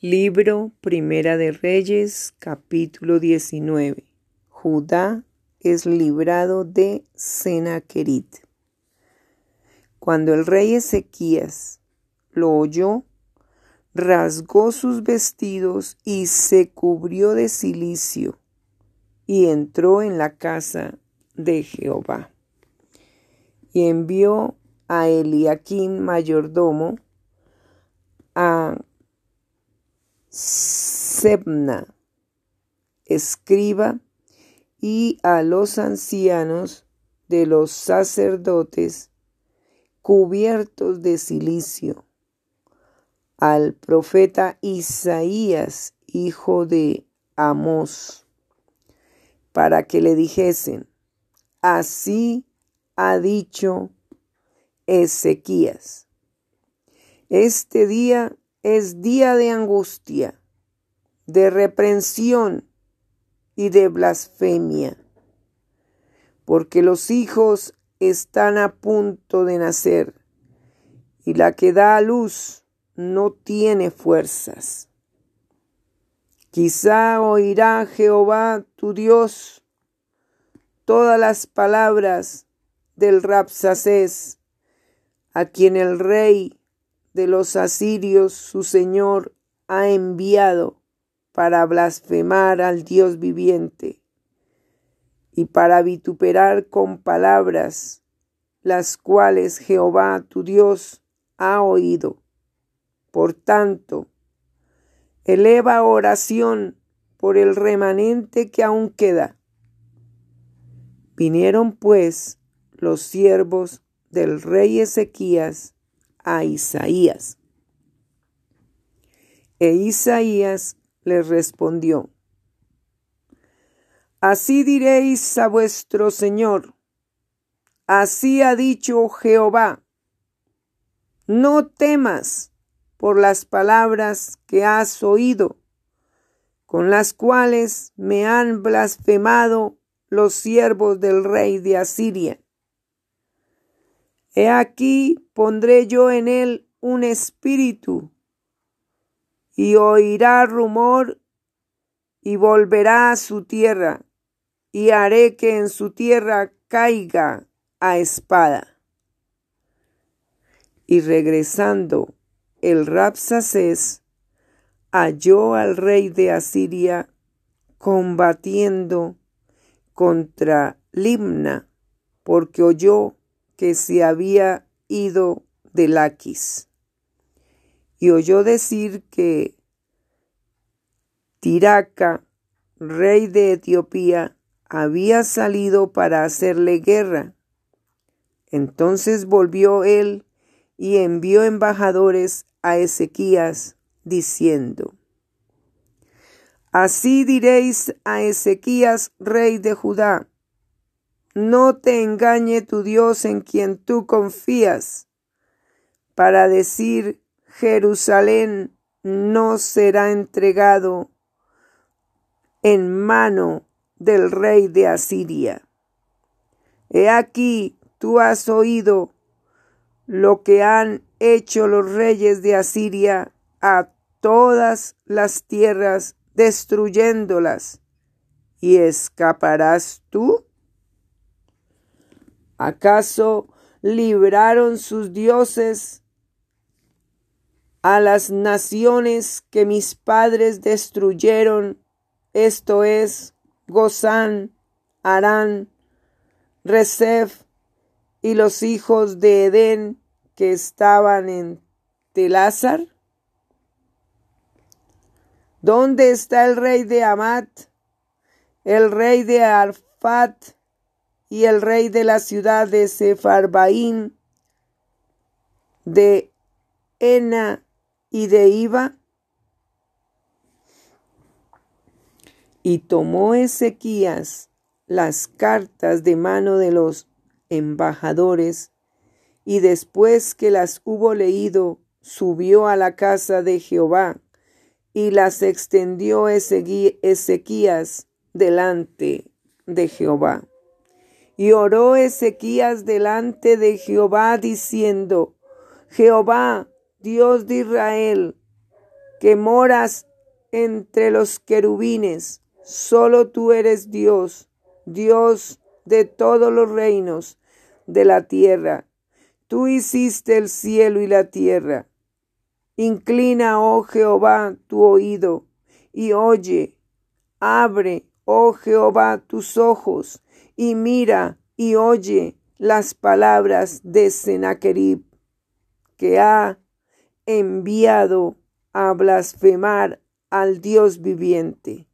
Libro Primera de Reyes, capítulo 19. Judá es librado de Senaquerit. Cuando el rey Ezequías lo oyó, rasgó sus vestidos y se cubrió de cilicio y entró en la casa de Jehová. Y envió a Eliaquín mayordomo, a Sebna, escriba, y a los ancianos de los sacerdotes cubiertos de silicio, al profeta Isaías, hijo de Amós, para que le dijesen, así ha dicho Ezequías, este día es día de angustia, de reprensión y de blasfemia, porque los hijos están a punto de nacer y la que da a luz no tiene fuerzas. Quizá oirá Jehová tu Dios todas las palabras del Rapsacés, a quien el rey de los asirios su Señor ha enviado para blasfemar al Dios viviente y para vituperar con palabras las cuales Jehová tu Dios ha oído. Por tanto, eleva oración por el remanente que aún queda. Vinieron pues los siervos del rey Ezequías a Isaías. E Isaías le respondió, Así diréis a vuestro Señor, así ha dicho Jehová, no temas por las palabras que has oído, con las cuales me han blasfemado los siervos del rey de Asiria He aquí pondré yo en él un espíritu, y oirá rumor, y volverá a su tierra, y haré que en su tierra caiga a espada. Y regresando el Rapsacés halló al rey de Asiria combatiendo contra Limna, porque oyó que se había ido de Laquis. Y oyó decir que Tiraca, rey de Etiopía, había salido para hacerle guerra. Entonces volvió él y envió embajadores a Ezequías, diciendo, Así diréis a Ezequías, rey de Judá, no te engañe tu Dios en quien tú confías, para decir Jerusalén no será entregado en mano del rey de Asiria. He aquí, tú has oído lo que han hecho los reyes de Asiria a todas las tierras, destruyéndolas, y escaparás tú. ¿Acaso libraron sus dioses a las naciones que mis padres destruyeron? Esto es Gozán, Arán, Resef y los hijos de Edén que estaban en Telázar. ¿Dónde está el rey de Amat, el rey de Arfat, y el rey de la ciudad de Sefarbaín, de Ena y de Iba. Y tomó Ezequías las cartas de mano de los embajadores, y después que las hubo leído, subió a la casa de Jehová, y las extendió Ezequías delante de Jehová. Y oró Ezequías delante de Jehová diciendo, Jehová, Dios de Israel, que moras entre los querubines, solo tú eres Dios, Dios de todos los reinos de la tierra. Tú hiciste el cielo y la tierra. Inclina, oh Jehová, tu oído y oye. Abre, oh Jehová, tus ojos y mira y oye las palabras de Sennacherib, que ha enviado a blasfemar al Dios viviente.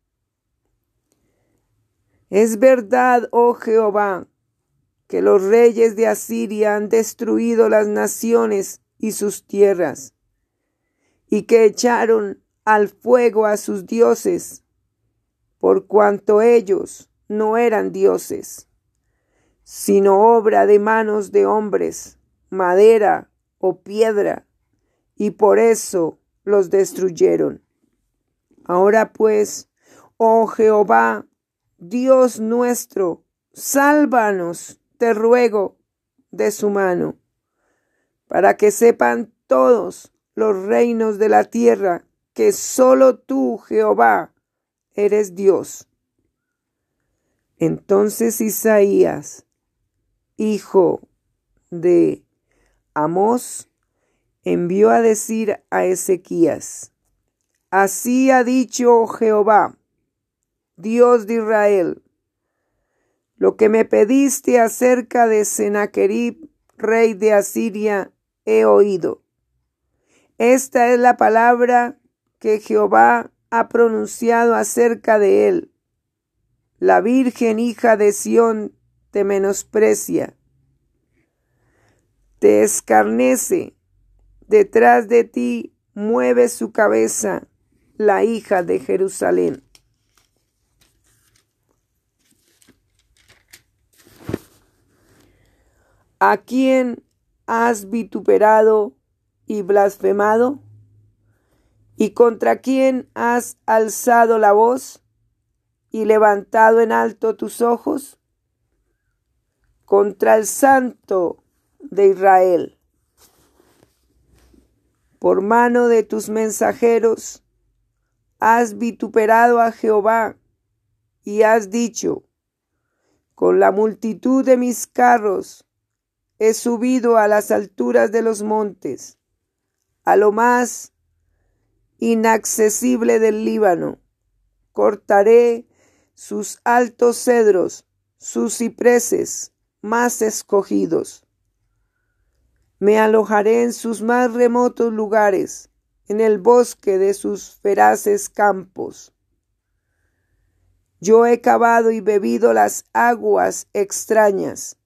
Es verdad, oh Jehová, que los reyes de Asiria han destruido las naciones y sus tierras, y que echaron al fuego a sus dioses, por cuanto ellos no eran dioses, sino obra de manos de hombres, madera o piedra, y por eso los destruyeron. Ahora pues, oh Jehová, Dios nuestro, sálvanos, te ruego, de su mano, para que sepan todos los reinos de la tierra que solo tú, Jehová, eres Dios. Entonces Isaías, hijo de Amós, envió a decir a Ezequías, Así ha dicho Jehová, Dios de Israel, lo que me pediste acerca de Sennacherib, rey de Asiria, he oído. Esta es la palabra que Jehová ha pronunciado acerca de él. La Virgen hija de Sión te menosprecia, te escarnece, detrás de ti mueve su cabeza la hija de Jerusalén. ¿A quién has vituperado y blasfemado? ¿Y contra quién has alzado la voz y levantado en alto tus ojos? Contra el Santo de Israel. Por mano de tus mensajeros has vituperado a Jehová y has dicho, con la multitud de mis carros he subido a las alturas de los montes, a lo más inaccesible del Líbano. Cortaré sus altos cedros, sus cipreses más escogidos. Me alojaré en sus más remotos lugares, en el bosque de sus feraces campos. Yo he cavado y bebido las aguas extrañas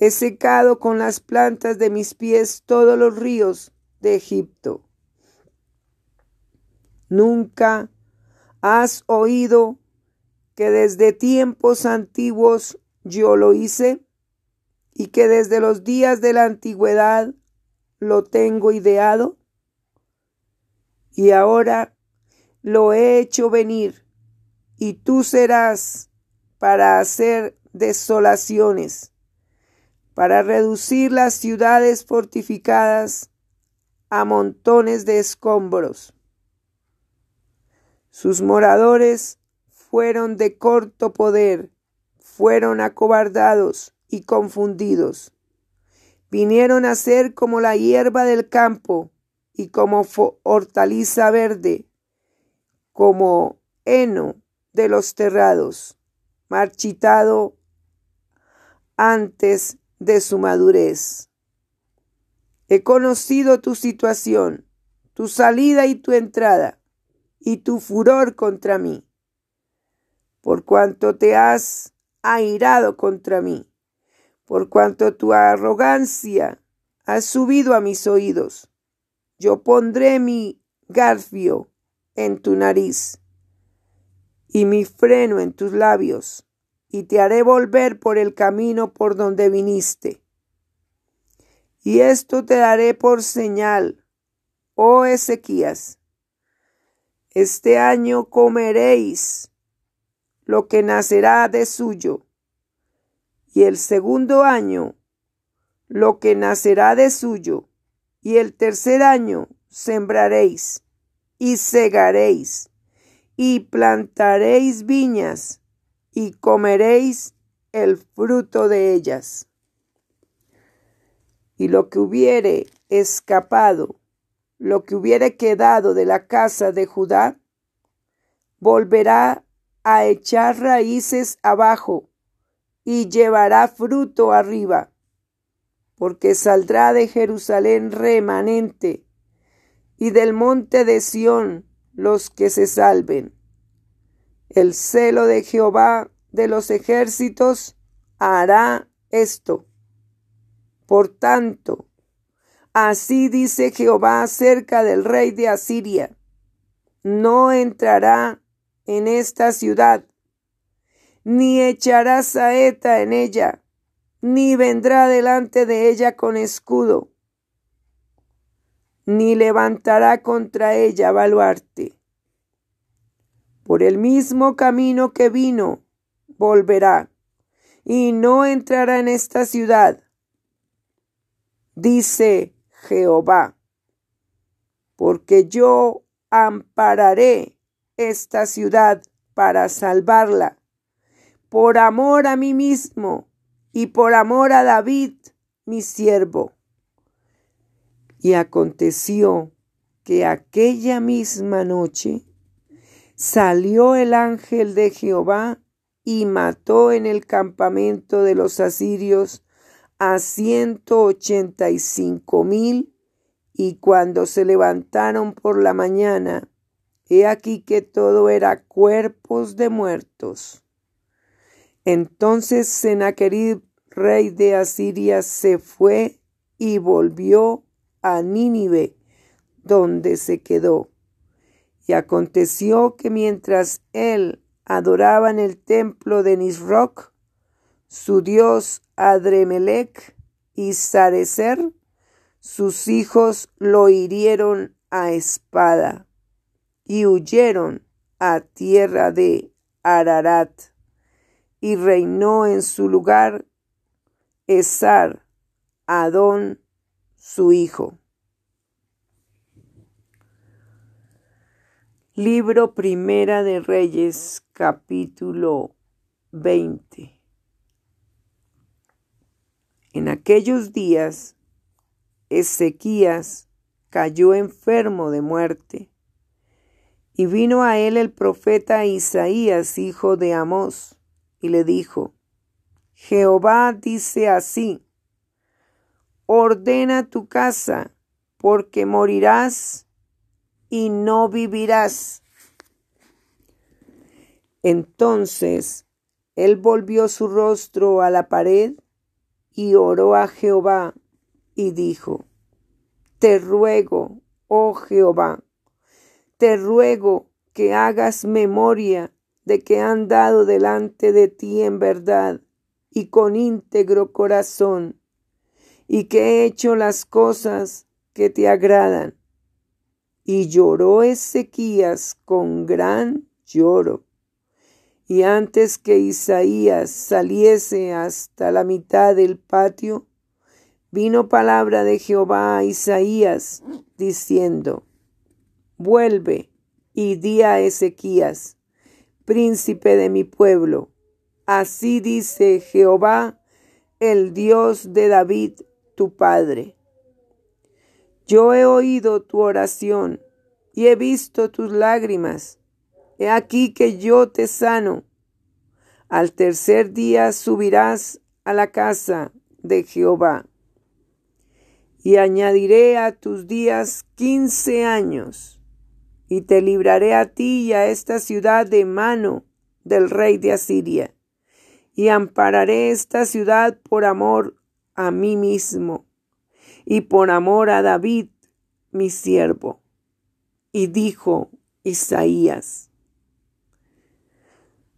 He secado con las plantas de mis pies todos los ríos de Egipto. Nunca has oído que desde tiempos antiguos yo lo hice y que desde los días de la antigüedad lo tengo ideado. Y ahora lo he hecho venir y tú serás para hacer desolaciones para reducir las ciudades fortificadas a montones de escombros. Sus moradores fueron de corto poder, fueron acobardados y confundidos. Vinieron a ser como la hierba del campo y como hortaliza verde, como heno de los terrados, marchitado antes de su madurez. He conocido tu situación, tu salida y tu entrada, y tu furor contra mí, por cuanto te has airado contra mí, por cuanto tu arrogancia ha subido a mis oídos. Yo pondré mi garfio en tu nariz y mi freno en tus labios y te haré volver por el camino por donde viniste. Y esto te daré por señal, oh Ezequías. Este año comeréis lo que nacerá de suyo, y el segundo año lo que nacerá de suyo, y el tercer año sembraréis, y segaréis, y plantaréis viñas, y comeréis el fruto de ellas. Y lo que hubiere escapado, lo que hubiere quedado de la casa de Judá, volverá a echar raíces abajo y llevará fruto arriba, porque saldrá de Jerusalén remanente y del monte de Sión los que se salven. El celo de Jehová de los ejércitos hará esto. Por tanto, así dice Jehová acerca del rey de Asiria, no entrará en esta ciudad, ni echará saeta en ella, ni vendrá delante de ella con escudo, ni levantará contra ella baluarte. Por el mismo camino que vino, volverá, y no entrará en esta ciudad, dice Jehová, porque yo ampararé esta ciudad para salvarla, por amor a mí mismo y por amor a David, mi siervo. Y aconteció que aquella misma noche salió el ángel de Jehová y mató en el campamento de los asirios a ciento ochenta y cinco mil, y cuando se levantaron por la mañana, He aquí que todo era cuerpos de muertos. Entonces Sennacherib, rey de Asiria, se fue y volvió a Nínive, donde se quedó. Y aconteció que mientras él adoraba en el templo de Nisroch, su dios Adremelech y Sarecer, sus hijos lo hirieron a espada y huyeron a tierra de Ararat, y reinó en su lugar Esar, Adón, su hijo. Libro Primera de Reyes, capítulo 20. En aquellos días, Ezequías cayó enfermo de muerte y vino a él el profeta Isaías, hijo de Amós, y le dijo, Jehová dice así, ordena tu casa, porque morirás y no vivirás. Entonces él volvió su rostro a la pared y oró a Jehová y dijo, Te ruego, oh Jehová, te ruego que hagas memoria de que han dado delante de ti en verdad y con íntegro corazón, y que he hecho las cosas que te agradan. Y lloró Ezequías con gran lloro. Y antes que Isaías saliese hasta la mitad del patio, vino palabra de Jehová a Isaías, diciendo, Vuelve y di a Ezequías, príncipe de mi pueblo. Así dice Jehová, el Dios de David, tu padre. Yo he oído tu oración y he visto tus lágrimas. He aquí que yo te sano. Al tercer día subirás a la casa de Jehová. Y añadiré a tus días quince años y te libraré a ti y a esta ciudad de mano del rey de Asiria, y ampararé esta ciudad por amor a mí mismo, y por amor a David, mi siervo. Y dijo Isaías,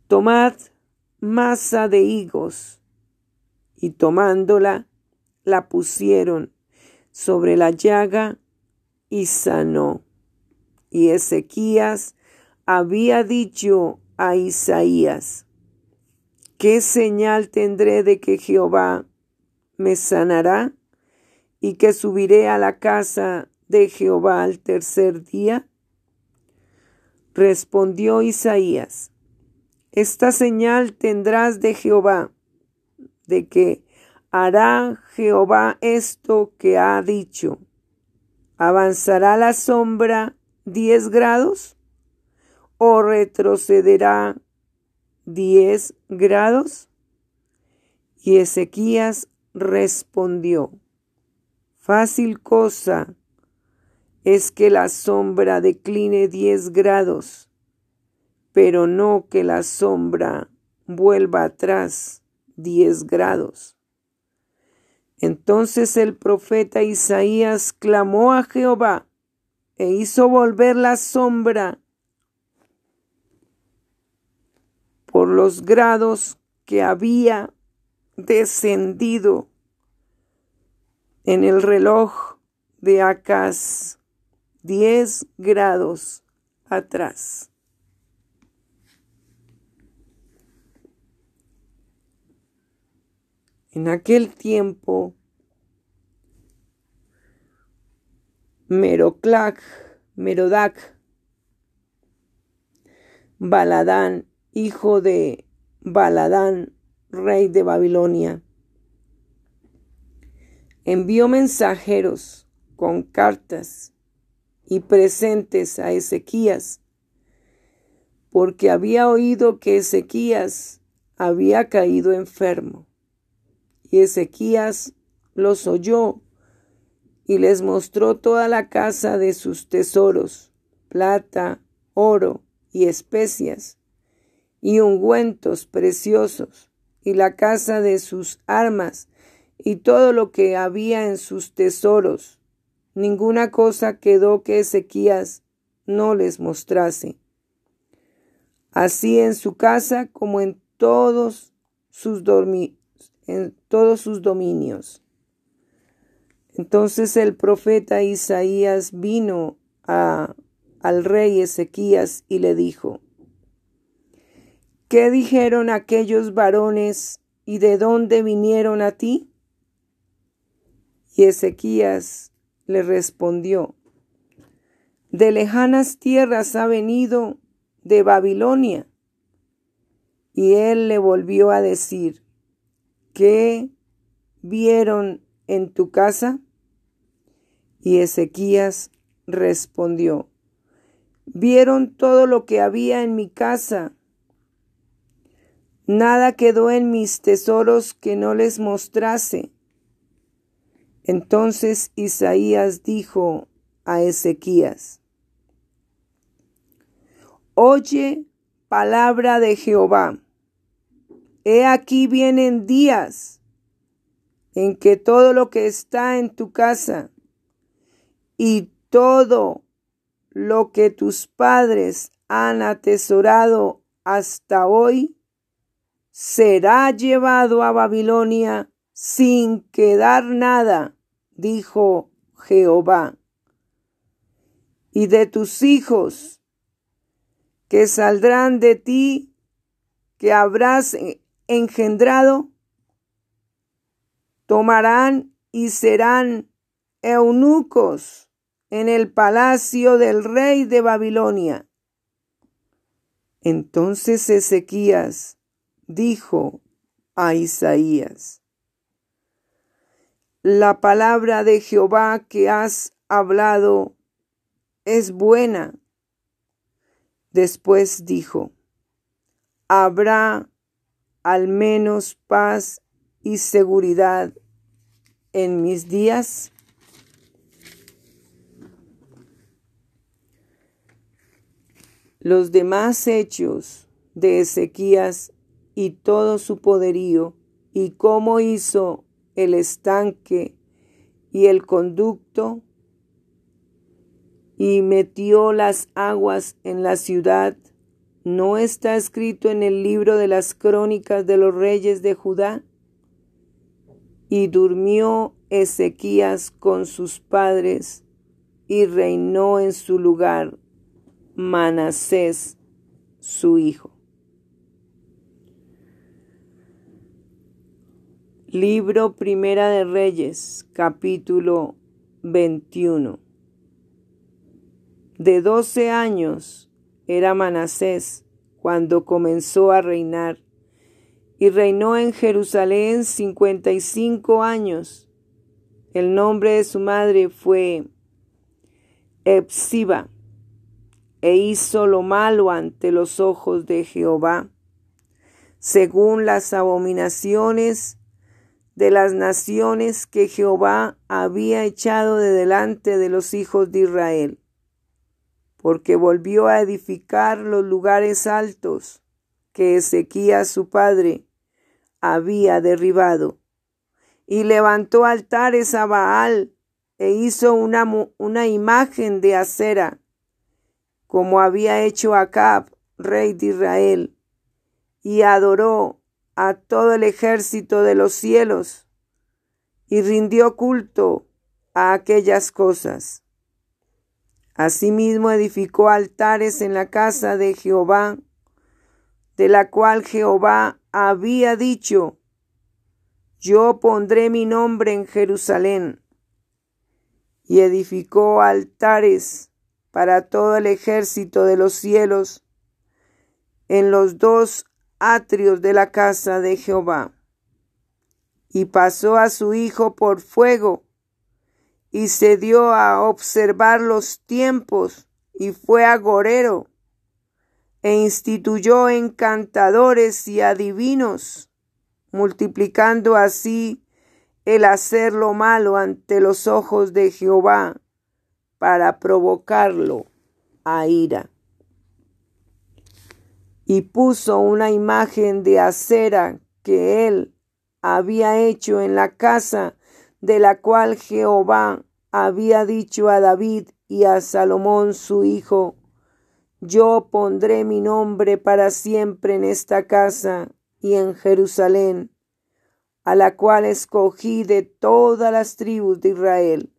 Tomad masa de higos, y tomándola, la pusieron sobre la llaga y sanó. Y Ezequías había dicho a Isaías, ¿qué señal tendré de que Jehová me sanará y que subiré a la casa de Jehová al tercer día? Respondió Isaías, esta señal tendrás de Jehová, de que hará Jehová esto que ha dicho. ¿Avanzará la sombra diez grados? ¿O retrocederá diez grados? Y Ezequías respondió, fácil cosa es que la sombra decline diez grados, pero no que la sombra vuelva atrás diez grados. Entonces el profeta Isaías clamó a Jehová e hizo volver la sombra por los grados que había descendido en el reloj de Acaz diez grados atrás. En aquel tiempo, Meroclac, Merodac, Baladán, hijo de Baladán, rey de Babilonia, envió mensajeros con cartas y presentes a Ezequías, porque había oído que Ezequías había caído enfermo. Y Ezequías los oyó y les mostró toda la casa de sus tesoros, plata, oro y especias, y ungüentos preciosos, y la casa de sus armas, y todo lo que había en sus tesoros. Ninguna cosa quedó que Ezequías no les mostrase. Así en su casa como en todos sus en todos sus dominios. Entonces el profeta Isaías vino a, al rey Ezequías y le dijo, ¿Qué dijeron aquellos varones y de dónde vinieron a ti? Y Ezequías le respondió, De lejanas tierras ha venido de Babilonia. Y él le volvió a decir, ¿qué vieron en tu casa? Y Ezequías respondió, vieron todo lo que había en mi casa. Nada quedó en mis tesoros que no les mostrase. Entonces Isaías dijo a Ezequías, Oye palabra de Jehová. He aquí vienen días en que todo lo que está en tu casa y todo lo que tus padres han atesorado hasta hoy será llevado a Babilonia sin quedar nada, dijo Jehová. Y de tus hijos que saldrán de ti, que habrás engendrado, tomarán y serán eunucos en el palacio del rey de Babilonia. Entonces Ezequías dijo a Isaías, La palabra de Jehová que has hablado es buena. Después dijo, Habrá al menos paz y seguridad en mis días? Los demás hechos de Ezequías y todo su poderío y cómo hizo el estanque y el conducto y metió las aguas en la ciudad ¿No está escrito en el libro de las crónicas de los reyes de Judá? Y durmió Ezequías con sus padres y reinó en su lugar Manasés, su hijo. Libro Primera de Reyes, capítulo 21. De doce años era Manasés cuando comenzó a reinar, y reinó en Jerusalén cincuenta y cinco años. El nombre de su madre fue Epsiba, e hizo lo malo ante los ojos de Jehová, según las abominaciones de las naciones que Jehová había echado de delante de los hijos de Israel, porque volvió a edificar los lugares altos que Ezequías su padre había derribado, y levantó altares a Baal e hizo una, una imagen de acera, como había hecho Acab, rey de Israel, y adoró a todo el ejército de los cielos y rindió culto a aquellas cosas. Asimismo edificó altares en la casa de Jehová, de la cual Jehová había dicho, yo pondré mi nombre en Jerusalén. Y edificó altares para todo el ejército de los cielos en los dos atrios de la casa de Jehová. Y pasó a su hijo por fuego, y se dio a observar los tiempos, y fue agorero, e instituyó encantadores y adivinos, multiplicando así el hacer lo malo ante los ojos de Jehová, para provocarlo a ira. Y puso una imagen de acera que él había hecho en la casa de la cual Jehová había dicho a David y a Salomón su hijo, yo pondré mi nombre para siempre en esta casa y en Jerusalén, a la cual escogí de todas las tribus de Israel.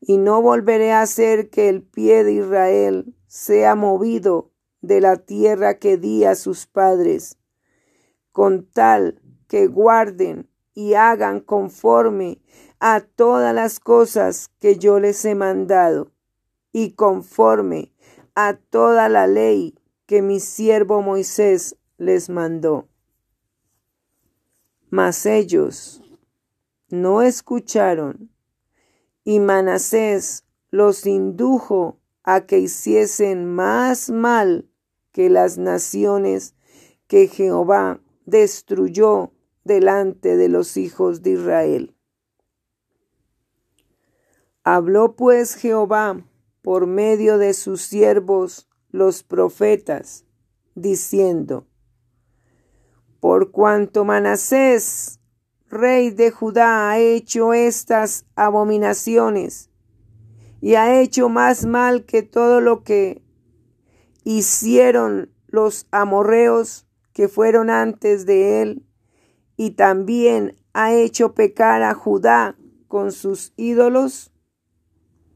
Y no volveré a hacer que el pie de Israel sea movido de la tierra que di a sus padres, con tal que guarden y hagan conforme a todas las cosas que yo les he mandado, y conforme a toda la ley que mi siervo Moisés les mandó. Mas ellos no escucharon, y Manasés los indujo a que hiciesen más mal que las naciones que Jehová destruyó delante de los hijos de Israel. Habló pues Jehová por medio de sus siervos los profetas, diciendo, Por cuanto Manasés, rey de Judá, ha hecho estas abominaciones, y ha hecho más mal que todo lo que hicieron los amorreos que fueron antes de él, y también ha hecho pecar a Judá con sus ídolos?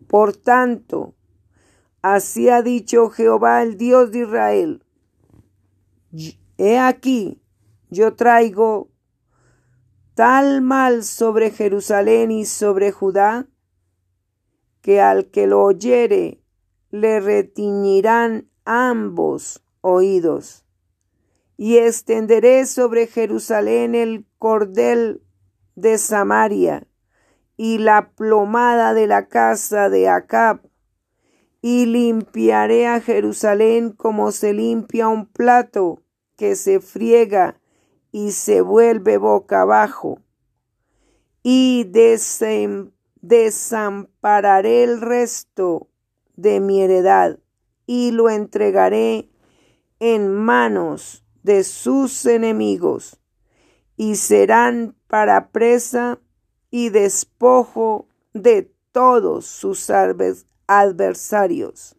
Por tanto, así ha dicho Jehová el Dios de Israel, he aquí, yo traigo tal mal sobre Jerusalén y sobre Judá, que al que lo oyere le retiñirán ambos oídos. Y extenderé sobre Jerusalén el cordel de Samaria y la plomada de la casa de Acab, y limpiaré a Jerusalén como se limpia un plato que se friega y se vuelve boca abajo, y desampararé el resto de mi heredad y lo entregaré en manos de sus enemigos, y serán para presa y despojo de todos sus adversarios,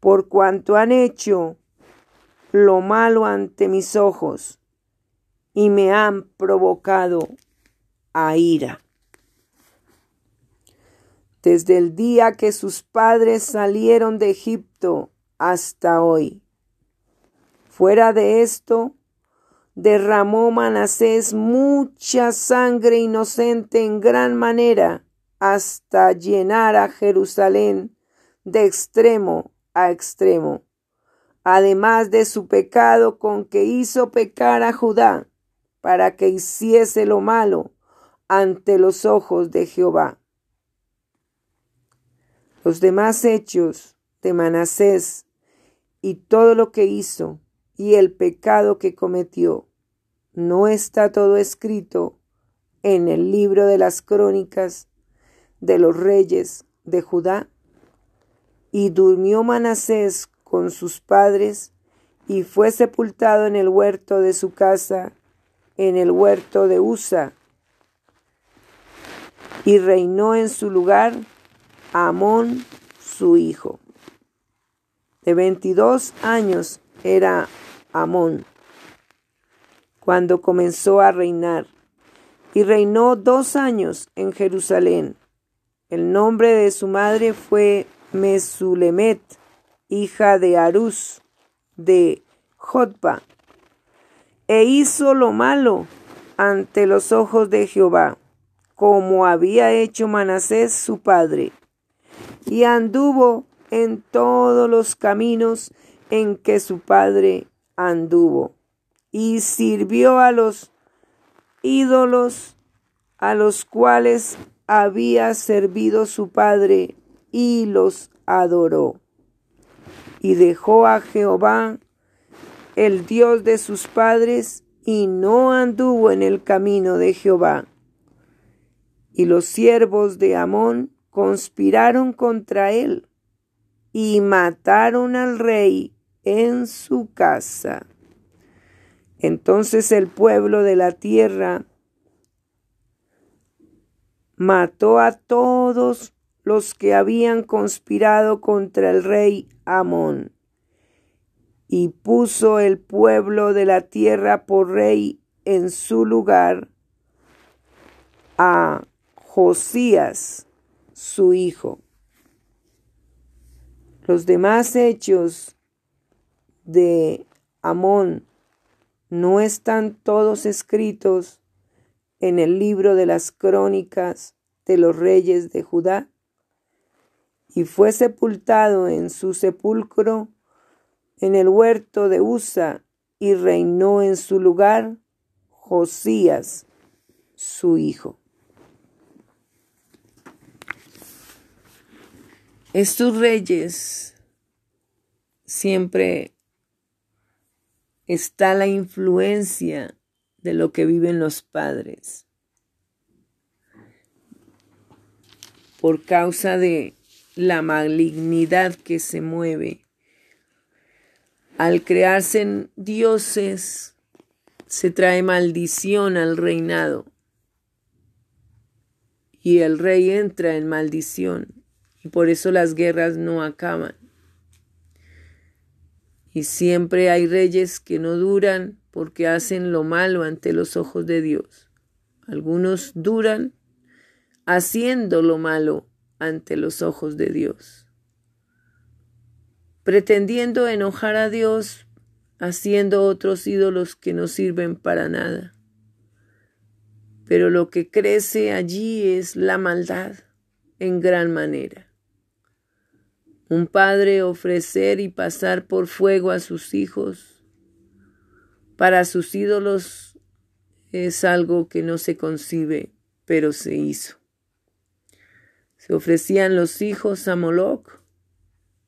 por cuanto han hecho lo malo ante mis ojos y me han provocado a ira desde el día que sus padres salieron de Egipto hasta hoy. Fuera de esto, derramó Manasés mucha sangre inocente en gran manera hasta llenar a Jerusalén de extremo a extremo. además de su pecado con que hizo pecar a Judá, para que hiciese lo malo ante los ojos de Jehová. Los demás hechos de Manasés y todo lo que hizo y el pecado que cometió, ¿no está todo escrito en el libro de las crónicas de los reyes de Judá? Y durmió Manasés con sus padres y fue sepultado en el huerto de su casa, en el huerto de Usa, y reinó en su lugar Amón, su hijo. De veintidós años era Amón cuando comenzó a reinar, y reinó dos años en Jerusalén. El nombre de su madre fue Mesulemet, hija de Arús, de Jotba, e hizo lo malo ante los ojos de Jehová, como había hecho Manasés su padre, y anduvo en todos los caminos en que su padre anduvo, y sirvió a los ídolos a los cuales había servido su padre, y los adoró y dejó a Jehová, el Dios de sus padres, y no anduvo en el camino de Jehová. Y los siervos de Amón conspiraron contra él y mataron al rey en su casa. Entonces el pueblo de la tierra mató a todos los que habían conspirado contra el rey Amón. Y puso el pueblo de la tierra por rey en su lugar a Josías, su hijo. Los demás hechos de Amón no están todos escritos en el libro de las crónicas de los reyes de Judá y fue sepultado en su sepulcro en el huerto de Usa y reinó en su lugar Josías, su hijo. Estos reyes siempre está la influencia de lo que viven los padres. Por causa de la malignidad que se mueve. Al crearse en dioses, se trae maldición al reinado. Y el rey entra en maldición. Y por eso las guerras no acaban. Y siempre hay reyes que no duran porque hacen lo malo ante los ojos de Dios. Algunos duran haciendo lo malo ante los ojos de Dios, pretendiendo enojar a Dios, haciendo otros ídolos que no sirven para nada. Pero lo que crece allí es la maldad en gran manera. Un padre ofrecer y pasar por fuego a sus hijos para sus ídolos es algo que no se concibe, pero se hizo. Se ofrecían los hijos a Moloch,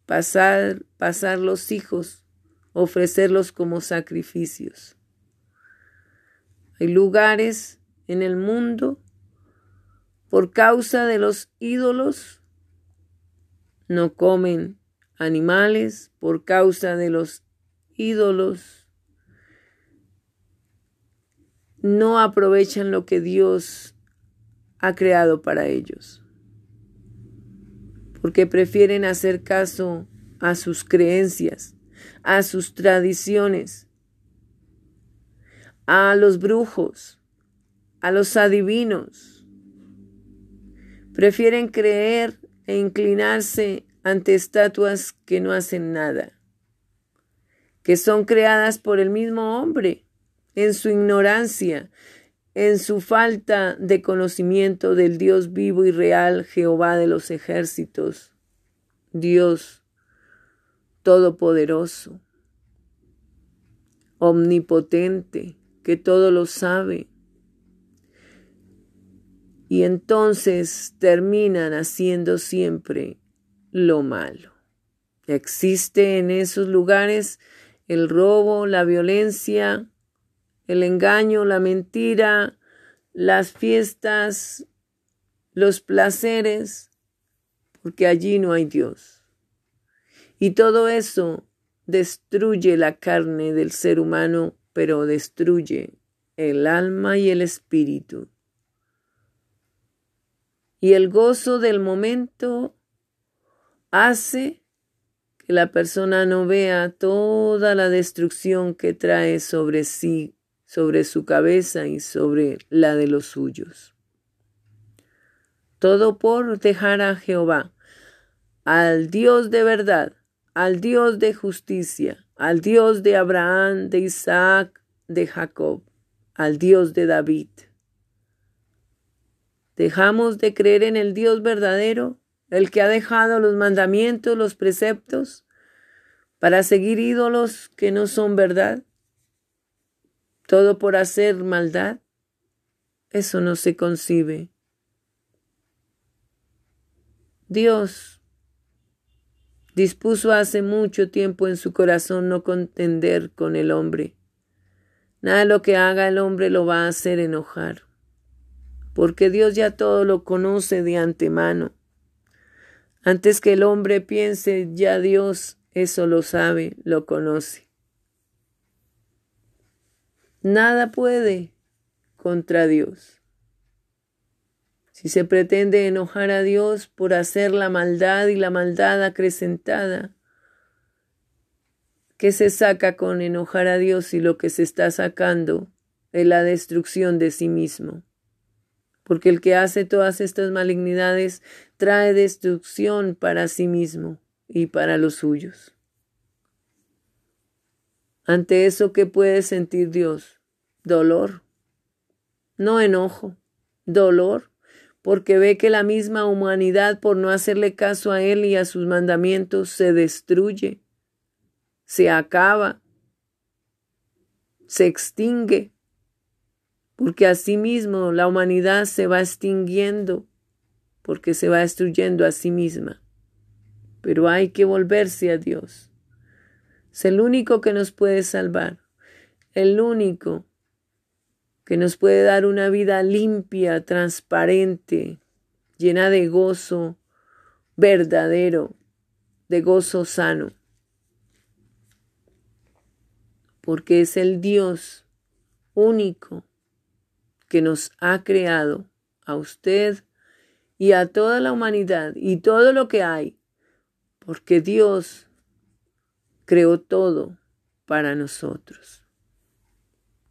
pasar, pasar los hijos, ofrecerlos como sacrificios. Hay lugares en el mundo por causa de los ídolos no comen animales por causa de los ídolos no aprovechan lo que Dios ha creado para ellos porque prefieren hacer caso a sus creencias, a sus tradiciones, a los brujos, a los adivinos. Prefieren creer e inclinarse ante estatuas que no hacen nada, que son creadas por el mismo hombre en su ignorancia, en su falta de conocimiento del Dios vivo y real, Jehová de los ejércitos, Dios Todopoderoso, omnipotente, que todo lo sabe. Y entonces terminan haciendo siempre lo malo. Existe en esos lugares el robo, la violencia, el engaño, la mentira, las fiestas, los placeres, porque allí no hay Dios. Y todo eso destruye la carne del ser humano, pero destruye el alma y el espíritu. Y el gozo del momento hace que la persona no vea toda la destrucción que trae sobre sí, sobre su cabeza y sobre la de los suyos. Todo por dejar a Jehová, al Dios de verdad, al Dios de justicia, al Dios de Abraham, de Isaac, de Jacob, al Dios de David. Dejamos de creer en el Dios verdadero, el que ha dejado los mandamientos, los preceptos, para seguir ídolos que no son verdad. Todo por hacer maldad. Eso no se concibe. Dios dispuso hace mucho tiempo en su corazón no contender con el hombre. Nada de lo que haga el hombre lo va a hacer enojar porque Dios ya todo lo conoce de antemano. Antes que el hombre piense, ya Dios eso lo sabe, lo conoce. Nada puede contra Dios. Si se pretende enojar a Dios por hacer la maldad y la maldad acrecentada, ¿qué se saca con enojar a Dios y lo que se está sacando es la destrucción de sí mismo? porque el que hace todas estas malignidades trae destrucción para sí mismo y para los suyos. Ante eso, ¿qué puede sentir Dios? Dolor, no enojo, dolor, porque ve que la misma humanidad, por no hacerle caso a Él y a sus mandamientos, se destruye, se acaba, se extingue porque asimismo la humanidad se va extinguiendo, porque se va destruyendo a sí misma. Pero hay que volverse a Dios. Es el único que nos puede salvar, el único que nos puede dar una vida limpia, transparente, llena de gozo verdadero, de gozo sano. Porque es el Dios único que nos ha creado, a usted y a toda la humanidad y todo lo que hay, porque Dios creó todo para nosotros.